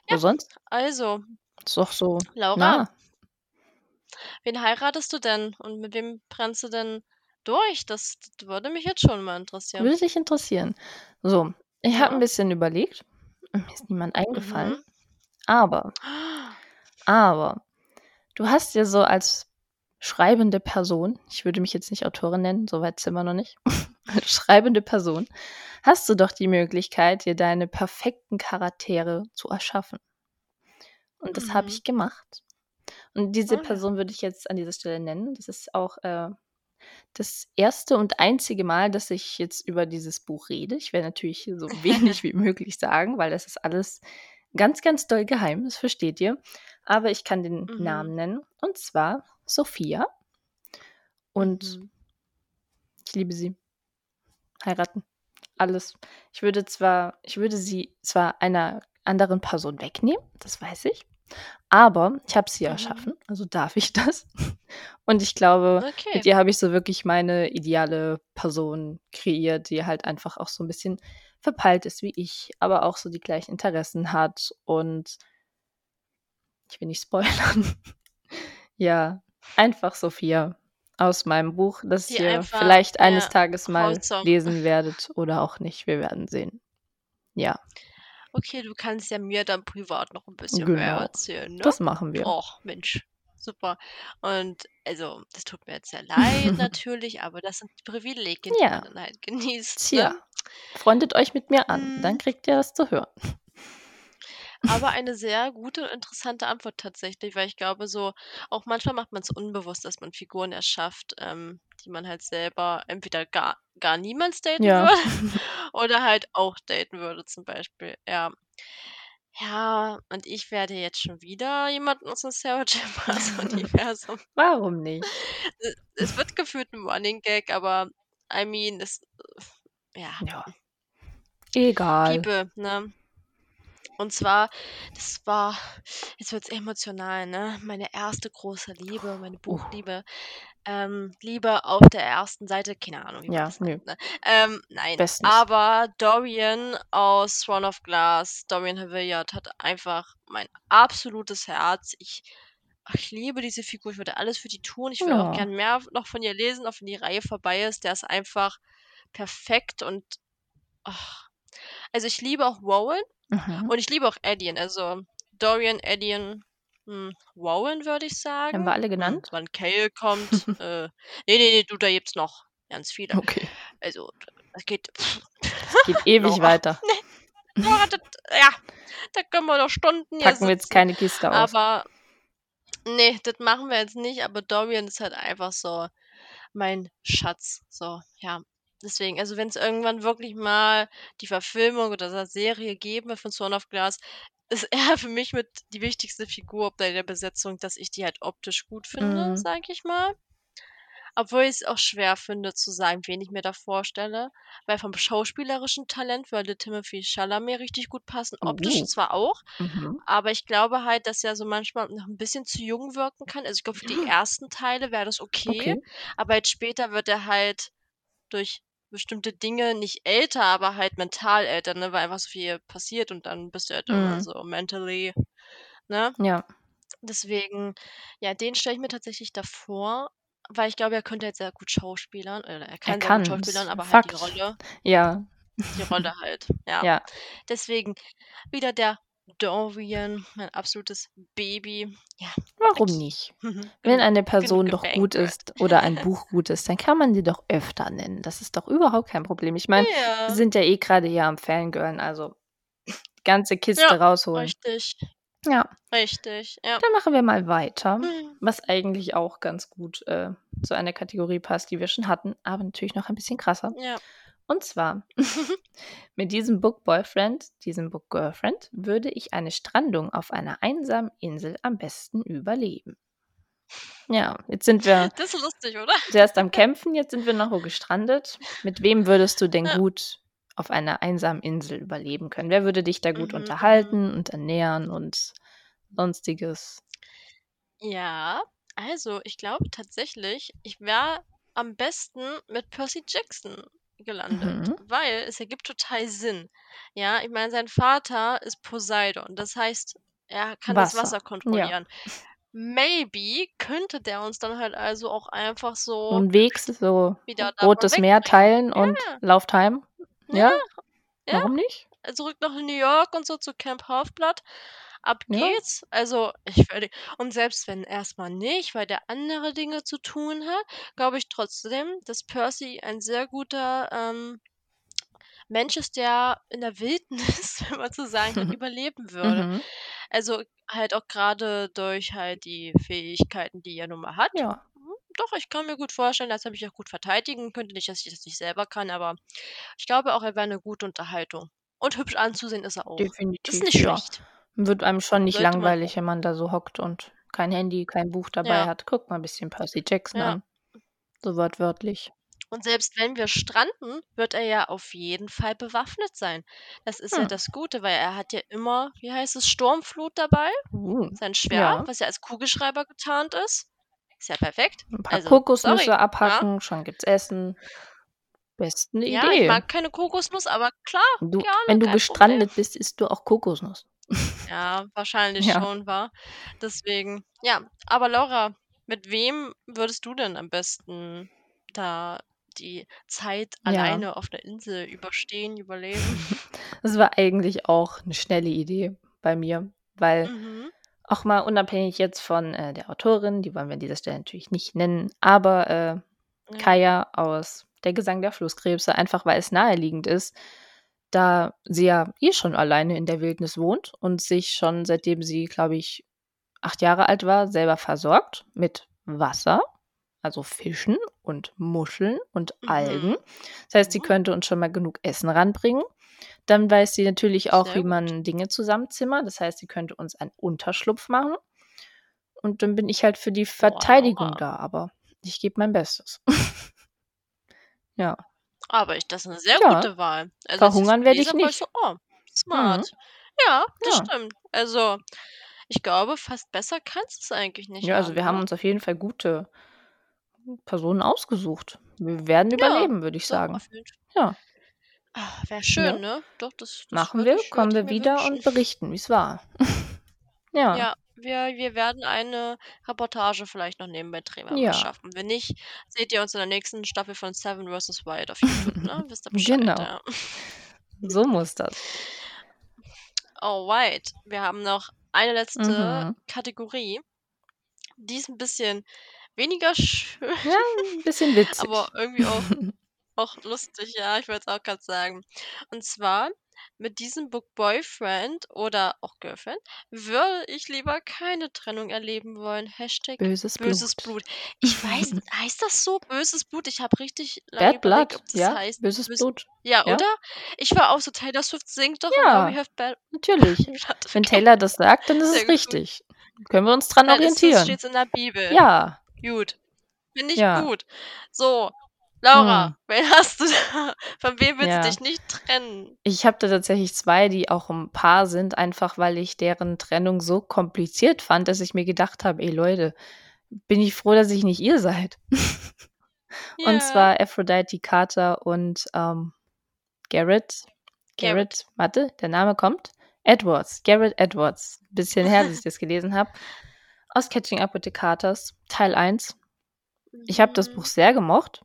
Wo Ja, sonst? also Ist doch so Laura, nah. wen heiratest du denn und mit wem brennst du denn durch? Das würde mich jetzt schon mal interessieren. Würde dich interessieren. So, ich habe 'n Ja. bisschen überlegt mir ist niemand eingefallen. Mhm. Aber aber du hast ja so als schreibende Person ich würde mich jetzt nicht Autorin nennen, so weit sind wir noch nicht. [LAUGHS] Als schreibende Person hast du doch die Möglichkeit, dir deine perfekten Charaktere zu erschaffen. Und das habe Mhm. ich gemacht. Und diese Oh. Person würde ich jetzt an dieser Stelle nennen. Das ist auch, äh, das erste und einzige Mal, dass ich jetzt über dieses Buch rede. Ich werde natürlich so wenig [LAUGHS] wie möglich sagen, weil das ist alles ganz, ganz doll geheim, das versteht ihr. Aber ich kann den Mhm. Namen nennen, und zwar Sophia. Und Mhm. ich liebe sie. Heiraten. alles ich würde zwar ich würde sie zwar einer anderen Person wegnehmen, das weiß ich, aber ich habe sie Mhm. erschaffen, also darf ich das. [LAUGHS] Und ich glaube, Okay. mit ihr habe ich so wirklich meine ideale Person kreiert, die halt einfach auch so 'n bisschen verpeilt ist wie ich, aber auch so die gleichen Interessen hat und ich will nicht spoilern. [LAUGHS] Ja, einfach Sophia aus meinem Buch, das Die ihr einfach vielleicht eines ja, Tages mal wholesome. lesen werdet oder auch nicht. Wir werden sehen. Ja. Okay, du kannst ja mir dann privat noch 'n bisschen mehr Genau. erzählen, ne? Das machen wir. Och, Mensch, super. Und also, das tut mir jetzt sehr leid [LAUGHS] natürlich, aber das sind Privilegien, die Ja. man dann halt genießt, Tja, ne? freundet euch mit mir an, dann Mhm. kriegt ihr das zu hören. Aber eine sehr gute und interessante Antwort tatsächlich, weil ich glaube so auch manchmal macht man's unbewusst, dass man Figuren erschafft, ähm, die man halt selber entweder gar gar niemals daten Ja. würde [LAUGHS] [LAUGHS] oder halt auch daten würde zum Beispiel, ja. Ja, und ich werde jetzt schon wieder jemanden aus dem Sarah J. [LAUGHS] Maas-Universum Warum nicht? E es wird gefühlt 'n Running Gag, aber I mean, es ja. Ja. Egal. Liebe, ne? Und zwar, das war jetzt wird's emotional, ne? Meine erste große Liebe, meine Uh. Buchliebe. Ähm, Liebe auf der ersten Seite, keine Ahnung, wie man Ja, das nö. nennt, ne? Ähm, nein, Bestens. aber Dorian aus Throne of Glass, Dorian Havillard hat einfach mein absolutes Herz. Ich ich liebe diese Figur, ich würde alles für die tun. Ich würde auch Ja. gern mehr noch von ihr lesen, auch wenn die Reihe vorbei ist. Der ist einfach perfekt und ach. Also, ich liebe auch Rowan Mhm. und ich liebe auch Edion. Also, Dorian, Edion, hm, Rowan würde ich Haben sagen. wir alle genannt? wann Cale kommt, [LAUGHS] äh, ne, ne, ne, du, da gibt's noch ganz viele. Okay. Also, das geht Das geht [LAUGHS] ewig Nora. weiter. [LAUGHS] Ne, Nora, das ja, da können wir noch Stunden hier Packen wir jetzt keine Kiste aus. Aber ne, das machen wir jetzt nicht, aber Dorian ist halt einfach so mein Schatz, so, ja. Deswegen, also, wenn's irgendwann wirklich mal die Verfilmung oder so Serie geben wird von Throne of Glass, ist [LAUGHS] er für mich mit die wichtigste Figur bei der Besetzung, dass ich die halt optisch gut finde, Mhm. sage ich mal. Obwohl ich's auch schwer finde zu sagen, wen ich mir da vorstelle, weil vom schauspielerischen Talent würde Timothée Chalamet richtig gut passen, optisch Uh. zwar auch, Mhm. aber ich glaube halt, dass er so manchmal noch 'n bisschen zu jung wirken kann. Also, ich glaube, für die ersten Teile wäre das okay, Okay. aber jetzt später wird er halt durch bestimmte Dinge nicht älter, aber halt mental älter, ne, weil einfach so viel passiert und dann bist du halt Mhm. so mentally ne? Ja. Deswegen, ja, den stelle ich mir tatsächlich davor, weil ich glaube, er könnte halt sehr gut schauspielern oder er Er kann sehr gut schauspielern, aber halt die Fakt. Rolle Ja. die Rolle halt, ja. [LAUGHS] Ja. Deswegen wieder der Dorian, mein absolutes Baby. Ja, Warum nicht? Mhm. Wenn eine Person doch gut ist oder ein [LAUGHS] Buch gut ist, dann kann man die doch öfter nennen. Das ist doch überhaupt kein Problem. Ich meine, wir Ja. sind ja eh grade hier am Fangirlen, also die ganze Kiste Ja, rausholen. richtig. Ja. Richtig, ja. Dann machen wir mal weiter, Mhm. was eigentlich auch ganz gut, äh, zu einer Kategorie passt, die wir schon hatten, aber natürlich noch ein bisschen krasser. Ja. Und zwar [LAUGHS] mit diesem Book Boyfriend, diesem Book Girlfriend würde ich eine Strandung auf einer einsamen Insel am besten überleben. Ja, jetzt sind wir Das ist lustig, oder? zuerst am Kämpfen, jetzt sind wir noch wo gestrandet. Mit wem würdest du denn Ja. gut auf einer einsamen Insel überleben können? Wer würde dich da gut Mhm, mhm. unterhalten und ernähren und Sonstiges? Ja, also, ich glaube tatsächlich, ich wäre am besten mit Percy Jackson gelandet, Mhm. weil es ergibt total Sinn. Ja, ich meine, sein Vater ist Poseidon, das heißt, er kann das Wasser, Wasser ja. kontrollieren. Maybe könnte der uns dann halt also auch einfach so Und Wegs so Rotes Meer teilen und Ja. lauft heim? Ja, Ja? ja. Warum nicht? Zurück nach New York und so zu Camp Half-Blood. Ab Ja. geht's. Also, ich würde und selbst wenn erst mal nicht, weil der andere Dinge zu tun hat, glaube ich trotzdem, dass Percy ein sehr guter, ähm, Mensch ist, der in der Wildnis, [LAUGHS] wenn man so sagen kann, [LAUGHS] überleben würde. Mhm. Also, halt auch grade durch halt die Fähigkeiten, die er nun mal hat. Ja. Hm, doch, ich kann mir gut vorstellen, dass er mich auch gut verteidigen könnte. Nicht, dass ich das nicht selber kann, aber ich glaube auch, er wäre 'ne gute Unterhaltung. Und hübsch anzusehen ist er auch. Das ist Definitiv, nicht ja. schlecht. Wird einem schon nicht Sollte man langweilig, wenn man da so hockt und kein Handy, kein Buch dabei Ja. hat. Guckt mal 'n bisschen Percy Jackson Ja. an. So wortwörtlich. Und selbst wenn wir stranden, wird er ja auf jeden Fall bewaffnet sein. Das ist ja Hm. das Gute, weil er hat ja immer, wie heißt es, Sturmflut dabei, Uh, sein Schwert, ja. was ja als Kugelschreiber getarnt ist. Ist ja perfekt. 'N paar Also, Kokosnüsse sorry, abhacken, schon gibt's Essen. Besten Ja, ich Idee. mag keine Kokosnuss, aber klar, Du gerne, wenn du kein Problem. gestrandet bist, isst du auch Kokosnuss. Ja, wahrscheinlich Ja. schon, wa? Deswegen, ja. Aber Laura, mit wem würdest du denn am besten da die Zeit Ja. alleine auf der Insel überstehen, überleben? [LAUGHS] Das war eigentlich auch 'ne schnelle Idee bei mir, weil Mhm. auch mal unabhängig jetzt von, äh, der Autorin, die wollen wir an dieser Stelle natürlich nicht nennen, aber, äh, Ja. Kaya aus „Der Gesang der Flusskrebse“, einfach weil es naheliegend ist, da sie ja eh schon alleine in der Wildnis wohnt und sich schon seitdem sie, glaube ich, 8 Jahre alt war, selber versorgt mit Wasser, also Fischen und Muscheln und Algen. Mhm. Das heißt, sie Mhm. könnte uns schon mal genug Essen ranbringen. Dann weiß sie natürlich auch, wie man Dinge zusammenzimmert. Das heißt, sie könnte uns einen Unterschlupf machen. Und dann bin ich halt für die Verteidigung Laura. da, aber ich gebe mein Bestes. [LAUGHS] Ja. Aber ich das ist 'ne sehr Ja. gute Wahl. Also, Verhungern werde ich nicht. so: „Oh, Mhm. smart.“ Ja, das Ja. stimmt. Also, ich glaube, fast besser kannst du's eigentlich nicht Ja, also haben, wir haben ne? uns auf jeden Fall gute Personen ausgesucht. Wir werden Ja, überleben, würde ich sagen. Ja. Ah, wäre Ja. schön, ne? Doch, das das Machen wir, kommen wir wieder und berichten, wie's war. [LAUGHS] Ja. Ja, wir wir werden eine Reportage vielleicht noch nebenbei drehen, Ja. schaffen. Wenn nicht, seht ihr uns in der nächsten Staffel von Seven vs. Wild auf YouTube, ne? [LAUGHS] Wisst ihr Bescheid, Genau. ja. So muss das. Alright, wir haben noch eine letzte Mhm. Kategorie. Die ist 'n bisschen weniger schön, Ja, 'n bisschen [LAUGHS] witzig. aber irgendwie auch [LAUGHS] auch lustig, ja, ich wollte es auch grad sagen. Und zwar: Mit diesem Book Boyfriend oder auch Girlfriend würde ich lieber keine Trennung erleben wollen. Hashtag Böses böses Blut. Blut. Ich weiß [LAUGHS] heißt das so, böses Blut? Ich habe richtig lange Bad überlegt, Blood, ob das ja, heißt böses bös Blut. ja, Ja. oder? Ich war auch so: „Taylor Swift singt doch we Ja, have bad natürlich. [LAUGHS] blood.“ Wenn Taylor das sagt, dann ist Sehr es gut. richtig. Können wir uns dran Dann ist das orientieren. steht's in der Bibel. Ja. Gut. Finde ich Ja. gut. So, Laura, Mhm. wen hast du da? Von wem willst du Ja. dich nicht trennen? Ich habe da tatsächlich 2, die auch 'n Paar sind, einfach weil ich deren Trennung so kompliziert fand, dass ich mir gedacht habe: „Ey Leute, bin ich froh, dass ich nicht ihr seid.“ [LAUGHS] Und Ja. zwar Aphrodite Carter und, ähm, Garrett Garrett. Garrett warte, der Name kommt. Edwards, Garrett Edwards. Bisschen her, dass ich das gelesen habe. Aus „Catching Up with the Carters“, Teil 1. Ich habe das Buch Mhm. sehr gemocht,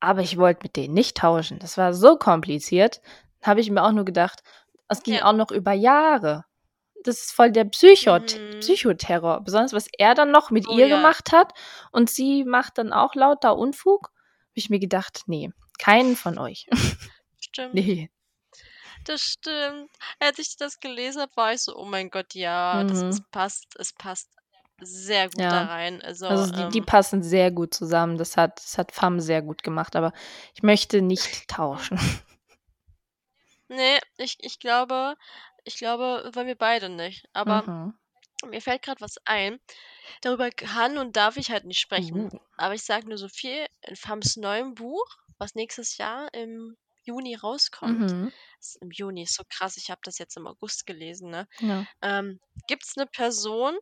aber ich wollte mit denen nicht tauschen. Das war so kompliziert. Habe ich mir auch nur gedacht, es ging Ja. auch noch über Jahre. Das ist voll der Psychot Mhm. Psychoterror. Besonders, was er dann noch mit Oh ihr ja. gemacht hat und sie macht dann auch lauter Unfug. Habe ich mir gedacht: „Ne, keinen von euch.“ [LAUGHS] Stimmt. Ne. Das stimmt. Als ich das gelesen habe, war ich so: „Oh mein Gott, ja, das es Mhm. passt es passt sehr gut da Ja. rein.“ Also, Also, die die ähm passen sehr gut zusammen. Das hat das hat Femme sehr gut gemacht, aber ich möchte nicht tauschen. Ne, ich ich glaube ich glaube, wollen wir beide nicht. Aber Mhm. mir fällt grad was ein. Darüber kann und darf ich halt nicht sprechen. Uh. Aber ich sage nur so viel, in Femmes neuem Buch, was nächstes Jahr im Juni rauskommt Mhm. im Juni, ist so krass, ich habe das jetzt im August gelesen, ne? Ja. Ähm, gibt's 'ne Person w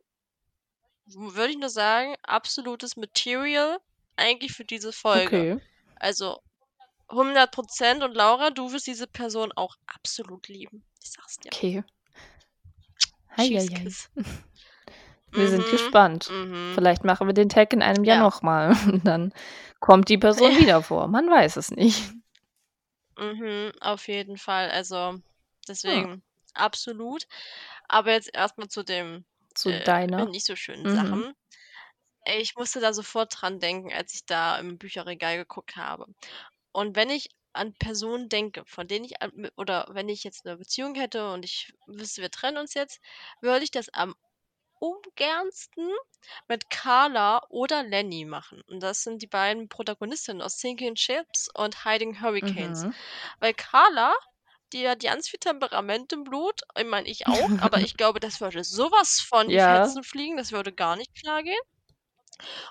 würde ich nur sagen, absolutes Material eigentlich für diese Folge. Okay. Also, 100 % und Laura, du wirst diese Person auch absolut lieben. Ich sage es dir. Okay. Ei, ei. Kiss. [LAUGHS] Wir sind Mhm, gespannt. mhm. Vielleicht machen wir den Tag in einem Jahr Ja. noch mal [LAUGHS] und dann kommt die Person Ja. wieder vor. Man weiß es nicht. Mhm, auf jeden Fall. Also, Ja. deswegen absolut. Aber jetzt erst mal zu dem, Zu äh, deiner? nicht so schönen Mhm. Sachen. Ich musste da sofort dran denken, als ich da im Bücherregal geguckt habe. Und wenn ich an Personen denke, von denen ich an oder wenn ich jetzt 'ne Beziehung hätte und ich wüsste, wir trennen uns jetzt, würde ich das am ungernsten mit Carla oder Lenny machen. Und das sind die beiden Protagonistinnen aus „Sinking Ships“ und „Hiding Hurricanes“. Mhm. Weil Carla, die hat ganz viel Temperament im Blut. Ich meine, ich auch, aber [LAUGHS] ich glaube, das würde so was von Ja. Fetzen fliegen, das würde gar nicht klargehen.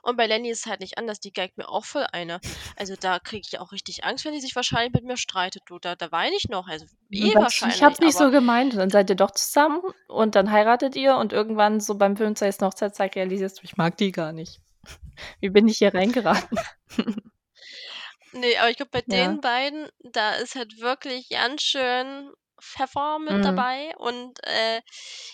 Und bei Lenny ist es halt nicht anders, die geigt mir auch voll eine. Also, da kriege ich auch richtig Angst, wenn die sich wahrscheinlich mit mir streitet, du. Da da weine ich noch, also eh Weißt du, ich habe wahrscheinlich, nicht so gemeint. Und dann seid ihr doch zusammen und dann heiratet ihr und irgendwann so beim 25. Hochzeitstag realisierst du: „Ich mag die gar nicht. [LAUGHS] Wie bin ich hier reingeraten?“ [LAUGHS] Ne, aber ich glaube, bei Ja. den beiden, da ist halt wirklich ganz schön Pfeffer mit Mhm. dabei und, äh,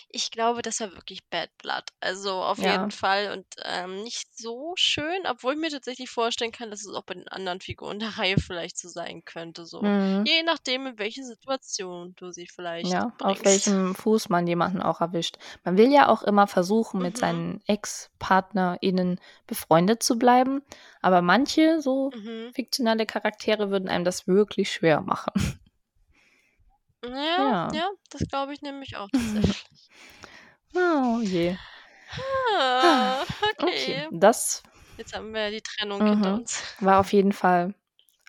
ich glaube, das war wirklich Bad Blood. Also, auf Ja. jeden Fall und, ähm, nicht so schön, obwohl ich mir tatsächlich vorstellen kann, dass es auch bei den anderen Figuren [LAUGHS] der Reihe vielleicht so sein könnte, so. Mhm. Je nachdem, in welche Situation du sie vielleicht Ja, auf bringst. welchem Fuß man jemanden auch erwischt. Man will ja auch immer versuchen, mit Mhm. seinen ExpartnerInnen befreundet zu bleiben, aber manche so Mhm. fiktionale Charaktere würden einem das wirklich schwer machen. Ja, Ja. ja, das glaube ich nämlich auch [LAUGHS] tatsächlich. Oh je. Ah, Okay, okay. das Jetzt haben wir die Trennung hinter mhm, uns. [LAUGHS] war auf jeden Fall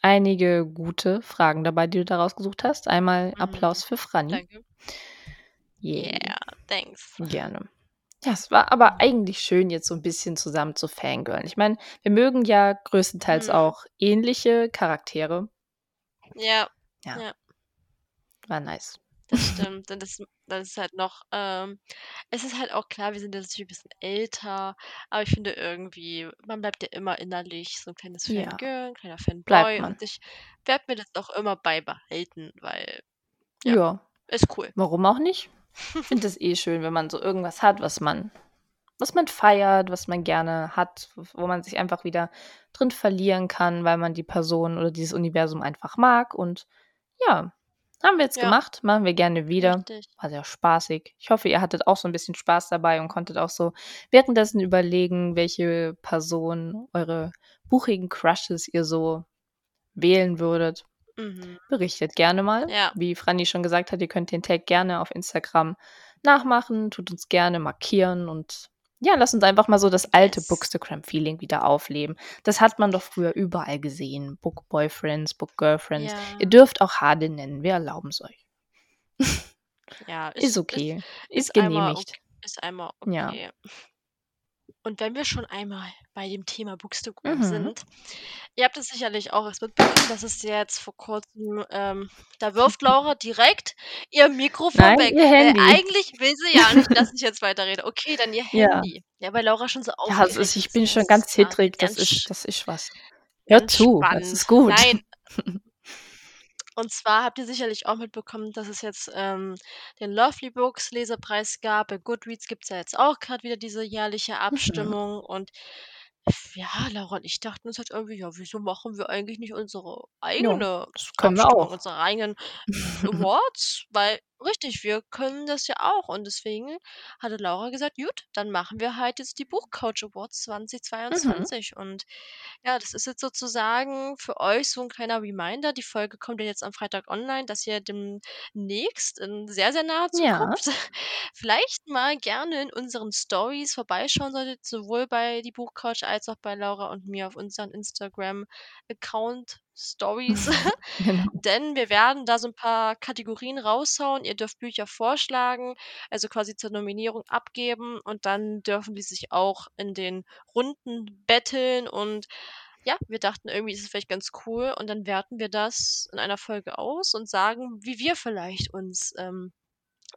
einige gute Fragen dabei, die du da rausgesucht hast. Einmal Mhm. Applaus für Franni. Danke. Yay. Yeah, thanks. Gerne. Ja, es war aber eigentlich schön, jetzt so 'n bisschen zusammen zu fangirlen. Ich meine, wir mögen ja größtenteils Mhm. auch ähnliche Charaktere. Ja, Ja. ja. War nice. Das stimmt. Und das das ist halt noch, ähm es ist halt auch klar, wir sind jetzt natürlich 'n bisschen älter, aber ich finde irgendwie, man bleibt ja immer innerlich so 'n kleines Ja. Fangirl, 'n kleiner Bleibt Fanboy und ich werde mir das auch immer beibehalten, weil ja, Ja. ist cool. Warum auch nicht? Ich finde das [LAUGHS] eh schön, wenn man so irgendwas hat, was man was man feiert, was man gerne hat, wo man sich einfach wieder drin verlieren kann, weil man die Person oder dieses Universum einfach mag und ja, haben wir jetzt Ja. gemacht, machen wir gerne wieder. Richtig. War sehr spaßig. Ich hoffe, ihr hattet auch so 'n bisschen Spaß dabei und konntet auch so währenddessen überlegen, welche Person eure buchigen Crushes ihr so wählen würdet. Mhm. Berichtet gerne mal. Ja. Wie Franni schon gesagt hat, ihr könnt den Tag gerne auf Instagram nachmachen, tut uns gerne markieren und ja, lasst uns einfach mal so das alte Yes. Bookstagram-Feeling wieder aufleben. Das hat man doch früher überall gesehen. Book-Boyfriends, Book-Girlfriends. Ja. Ihr dürft auch Hade nennen, wir erlauben's euch. Ja, [LAUGHS] Ist ist okay. ist Ist ist genehmigt. ok ist einmal Ja. Und wenn wir schon einmal bei dem Thema Bookstagram Mhm. sind, ihr habt es sicherlich auch erst mitbekommen, dass es jetzt vor Kurzem, ähm da wirft Laura direkt ihr Mikrofon Nein, weg. ihr Äh, Handy. eigentlich will sie ja nicht, dass ich jetzt weiterrede. Okay, dann ihr [LAUGHS] Ja. Handy. Ja, weil Laura schon so Ja, es aufgeregt ist ich bin schon ganz zittrig. Das ist das ist was. Hör zu, das ist gut. Nein. [LAUGHS] Und zwar habt ihr sicherlich auch mitbekommen, dass es jetzt, ähm, den Lovely Books Lesepreis gab. Bei Goodreads gibt's ja jetzt auch grad wieder diese jährliche Mhm. Abstimmung und ja, Laura und ich dachten uns halt irgendwie: „Ja, wieso machen wir eigentlich nicht unsere Ja, eigene das können wir Abstimmung, auch. unsere eigenen [LAUGHS] Awards?“ Weil richtig, wir können das ja auch und deswegen hatte Laura gesagt: „Gut, dann machen wir halt jetzt die Buchcouch Awards Mhm. 2022.“ Und ja, das ist jetzt sozusagen für euch so 'n kleiner Reminder. Die Folge kommt ja jetzt am Freitag online, dass ihr demnächst in sehr, sehr naher Ja. Zukunft [LAUGHS] vielleicht mal gerne in unseren Stories vorbeischauen solltet, sowohl bei die Buchcouch als auch bei Laura und mir auf unseren Instagram-Account Stories. [LAUGHS] [LAUGHS] Genau. Denn wir werden da so 'n paar Kategorien raushauen. Ihr dürft Bücher vorschlagen, also quasi zur Nominierung abgeben und dann dürfen die sich auch in den Runden battlen und ja, wir dachten irgendwie, ist es vielleicht ganz cool und dann werten wir das in einer Folge aus und sagen, wie wir vielleicht uns, ähm,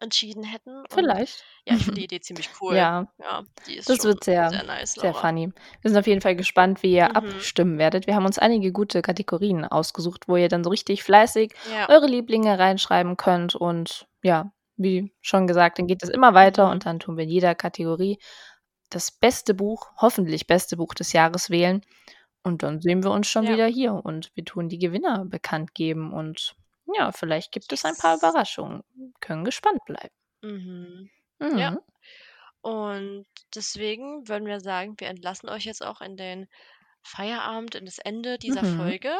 entschieden hätten und Vielleicht. ja, ich finde die [LAUGHS] Idee ziemlich cool. Ja. Ja, die ist Das wird sehr sehr nice, sehr funny. Wir sind auf jeden Fall gespannt, wie ihr Mhm. abstimmen werdet. Wir haben uns einige gute Kategorien ausgesucht, wo ihr dann so richtig fleißig Ja. eure Lieblinge reinschreiben könnt und ja, wie schon gesagt, dann geht es immer weiter Mhm. und dann tun wir in jeder Kategorie das beste Buch hoffentlich beste Buch des Jahres wählen und dann sehen wir uns schon Ja. wieder hier und wir tun die Gewinner bekannt geben und ja, vielleicht gibt es ein paar. Überraschungen. Können gespannt bleiben. Mhm. Ja. Mhm. Und deswegen würden wir sagen, wir entlassen euch jetzt auch in den Feierabend, in das Ende dieser Mhm. Folge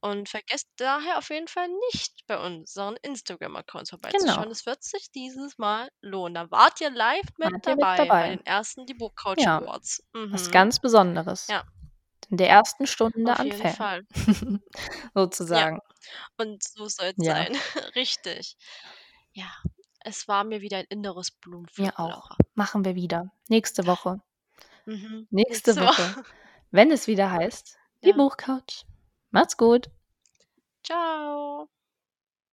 und vergesst daher auf jeden Fall nicht, bei unseren Instagram-Accounts vorbeizuschauen. Genau. Es wird sich dieses Mal lohnen. Da wart ihr live mit Wart ihr mit dabei bei dabei. den ersten die Buchcouch Ja, Awards. was Mhm. ganz Besonderes. Ja. In der ersten Stunde Auf an jeden Fan. Fall. [LAUGHS] Ja, Sozusagen. und so soll's Ja. sein. [LAUGHS] Richtig. Ja, es war mir wieder ein inneres Mir Blumenpflücken, auch. Laura. Machen wir wieder. Nächste Woche. Mhm. nächste Nächste Woche, Woche. wenn es wieder heißt, die Ja. Buchcouch. Macht's gut. Tschau.